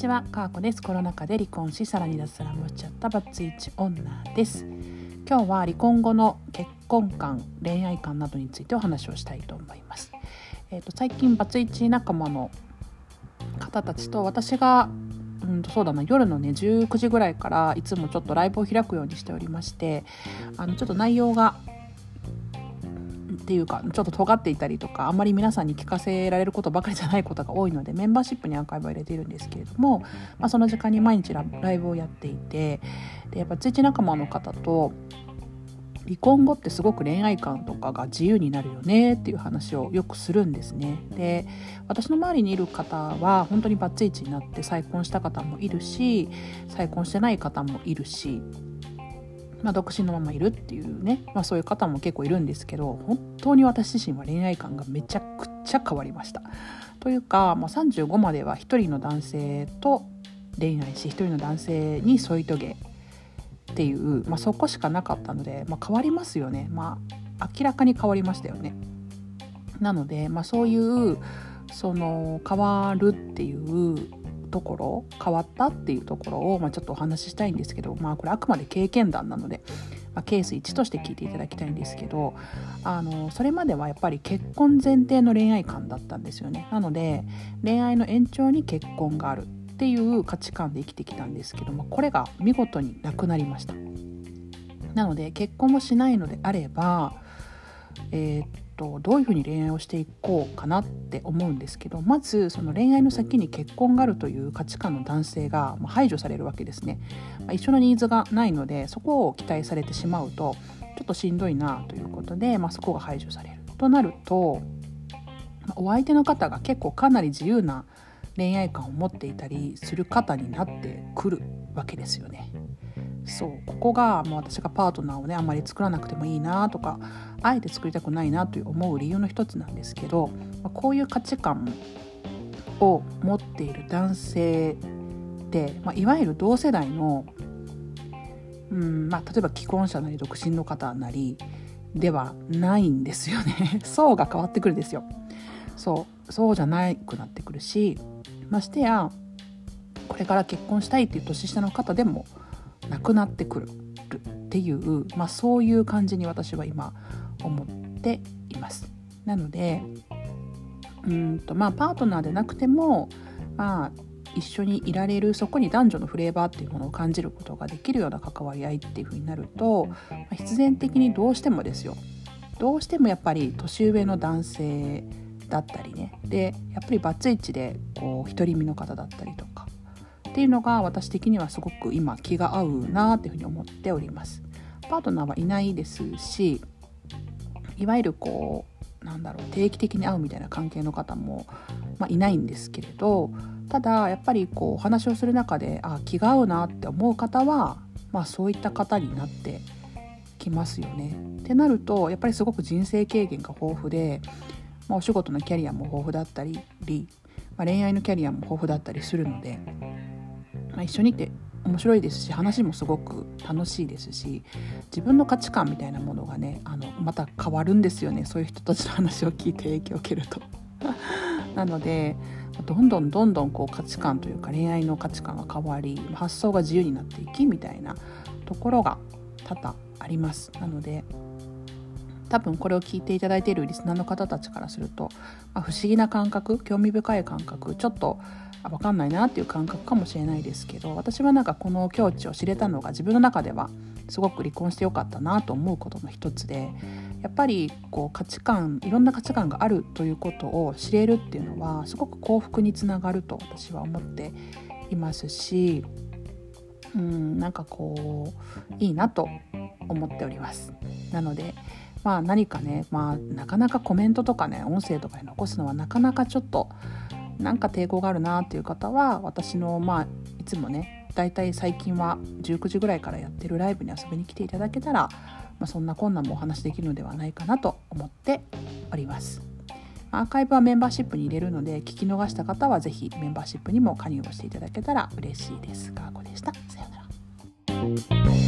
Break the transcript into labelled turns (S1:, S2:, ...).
S1: ちは、かーこです。コロナ禍で離婚し、さらに脱サラもしちゃったバツイチ女です。今日は離婚後の結婚観、恋愛観などについてお話をしたいと思います。えっ、ー、と最近バツイチ仲間の方たちと私がうんとそうだな夜のね19時ぐらいからいつもちょっとライブを開くようにしておりましてあのちょっと内容がっていうかちょっと尖っていたりとかあんまり皆さんに聞かせられることばかりじゃないことが多いのでメンバーシップにアーカイブを入れているんですけれども、まあ、その時間に毎日ライブをやっていてでやっぱツイッチ仲間の方と離婚後ってすごく恋愛観とかが自由になるよねっていう話をよくするんですね。で私の周りにいる方は本当にバツイチになって再婚した方もいるし再婚してない方もいるしまあ、独身のままいるっていうね、まあ、そういう方も結構いるんですけど本当に私自身は恋愛観がめちゃくちゃ変わりました。というか、まあ、35までは1人の男性と恋愛し1人の男性に添い遂げっていう、まあ、そこしかなかったので、まあ、変わりますよね、まあ、明らかに変わりましたよね。なので、まあ、そういうその変わるっていうところ変わったっていうところを、まあ、ちょっとお話ししたいんですけど、まあ、これあくまで経験談なので、まあ、ケース1として聞いていただきたいんですけどあのそれまではやっぱり結婚前提の恋愛観だったんですよね。なので恋愛の延長に結婚があるっていう価値観で生きてきたんですけどもこれが見事になくなりました。なので結婚もしないのであればえー、っとどういうふうに恋愛をしていこうかなって思うんですけどまずその恋愛の先に結婚があるという価値観の男性が排除されるわけですね、まあ、一緒のニーズがないのでそこを期待されてしまうとちょっとしんどいなということで、まあ、そこが排除されるとなると、お相手の方が結構かなり自由な恋愛観を持っていたりする方になってくるわけですよね。そうここがもう私がパートナーをねあんまり作らなくてもいいなとかあえて作りたくないなという思う理由の一つなんですけどこういう価値観を持っている男性って、まあ、いわゆる同世代の、うんまあ、例えば既婚者なり独身の方なりではないんですよね。層が変わってくるんですよ。そうそうじゃなくなってくるしましてやこれから結婚したいっていう年下の方でもなくなってくるっていう、まあ、そういう感じに私は今思っています。なのでうんとまあパートナーでなくてもまあ一緒にいられるそこに男女のフレーバーっていうものを感じることができるような関わり合いっていう風になると、ま、必然的にどうしてもですよどうしてもやっぱり年上の男性だったりねでやっぱりバツイチでこう独り身の方だったりとかっていうのが私的にはすごく今気が合うなっていうふうに思っておりますパートナーはいないですしいわゆるこうなんだろう定期的に会うみたいな関係の方も、まあ、いないんですけれどただやっぱりこうお話をする中であ気が合うなって思う方は、まあ、そういった方になってきますよね。ってなるとやっぱりすごく人生経験が豊富で、まあ、お仕事のキャリアも豊富だったり、まあ、恋愛のキャリアも豊富だったりするのでまあ、一緒にいて面白いですし話もすごく楽しいですし自分の価値観みたいなものがねあのまた変わるんですよねそういう人たちの話を聞いて影響を受けると。なのでどんどんどんどんこう価値観というか恋愛の価値観が変わり発想が自由になっていきみたいなところが多々あります。なので多分これを聞いていただいているリスナーの方たちからすると、まあ、不思議な感覚興味深い感覚ちょっと分かんないなっていう感覚かもしれないですけど私はなんかこの境地を知れたのが自分の中ではすごく離婚してよかったなと思うことの一つでやっぱりこう価値観いろんな価値観があるということを知れるっていうのはすごく幸福につながると私は思っていますしうんなんかこういいなと思っております。なのでまあ何かね、まあ、なかなかコメントとかね音声とかに残すのはなかなかちょっとなんか抵抗があるなっていう方は私のまあいつもねだいたい最近は19時ぐらいからやってるライブに遊びに来ていただけたら、まあ、そんな困難もお話できるのではないかなと思っております。アーカイブはメンバーシップに入れるので聞き逃した方は是非メンバーシップにも加入をしていただけたら嬉しいです。かーこでした。さよなら